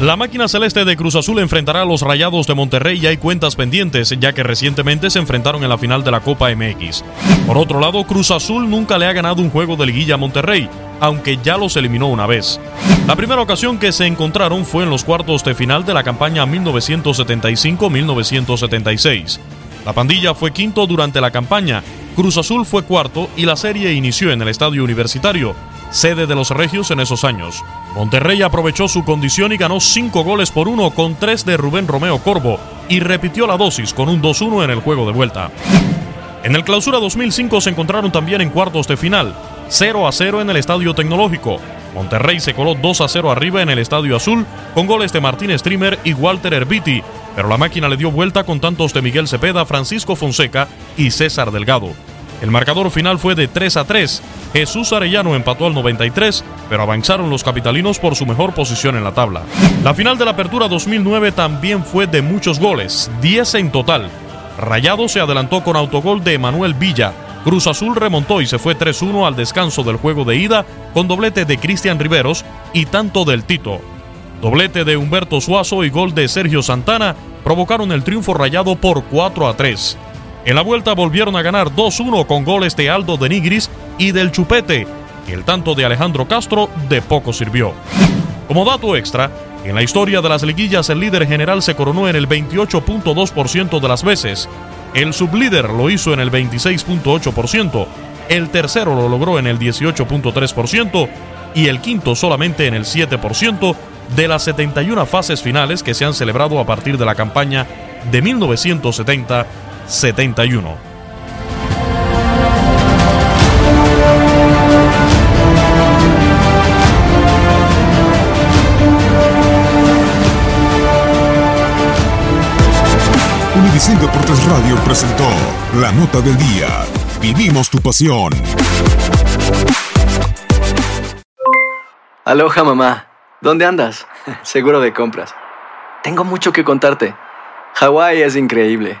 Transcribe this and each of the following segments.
La máquina celeste de Cruz Azul enfrentará a los Rayados de Monterrey y hay cuentas pendientes, ya que recientemente se enfrentaron en la final de la Copa MX. Por otro lado, Cruz Azul nunca le ha ganado un juego de liguilla a Monterrey, aunque ya los eliminó una vez. La primera ocasión que se encontraron fue en los cuartos de final de la campaña 1975-1976. La pandilla fue quinto durante la campaña, Cruz Azul fue cuarto y la serie inició en el Estadio Universitario, sede de los Regios en esos años. Monterrey aprovechó su condición y ganó 5 goles por 1 con 3 de Rubén Romeo Corvo y repitió la dosis con un 2-1 en el juego de vuelta. En el Clausura 2005 se encontraron también en cuartos de final, 0 a 0 en el Estadio Tecnológico. Monterrey se coló 2 a 0 arriba en el Estadio Azul con goles de Martín Streamer y Walter Herbiti, pero la máquina le dio vuelta con tantos de Miguel Cepeda, Francisco Fonseca y César Delgado. El marcador final fue de 3 a 3. Jesús Arellano empató al 93, pero avanzaron los capitalinos por su mejor posición en la tabla. La final de la Apertura 2009 también fue de muchos goles, 10 en total. Rayado se adelantó con autogol de Emanuel Villa. Cruz Azul remontó y se fue 3-1 al descanso del juego de ida con doblete de Cristian Riveros y tanto del Tito. Doblete de Humberto Suazo y gol de Sergio Santana provocaron el triunfo rayado por 4 a 3. En la vuelta volvieron a ganar 2-1 con goles de Aldo de Nigris y del Chupete, y el tanto de Alejandro Castro de poco sirvió. Como dato extra, en la historia de las liguillas el líder general se coronó en el 28.2% de las veces, el sublíder lo hizo en el 26.8%, el tercero lo logró en el 18.3% y el quinto solamente en el 7% de las 71 fases finales que se han celebrado a partir de la campaña de 1970-71. Univisión Deportes Radio presentó La Nota del Día. Vivimos tu pasión. Aloha mamá, ¿dónde andas? Seguro de compras. Tengo mucho que contarte. Hawái es increíble.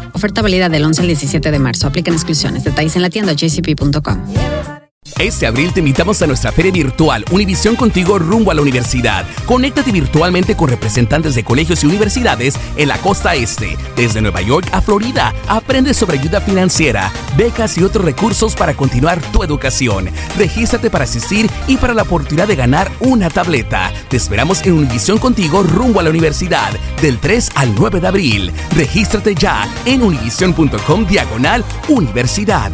Oferta válida del 11 al 17 de marzo. Aplican exclusiones. Detalles en la tienda jcp.com. Este abril te invitamos a nuestra feria virtual Univisión Contigo rumbo a la universidad. Conéctate virtualmente con representantes de colegios y universidades en la costa este, desde Nueva York a Florida. Aprende sobre ayuda financiera, becas y otros recursos para continuar tu educación. Regístrate para asistir y para la oportunidad de ganar una tableta. Te esperamos en Univisión Contigo rumbo a la universidad del 3 al 9 de abril. Regístrate ya en univision.com diagonal universidad.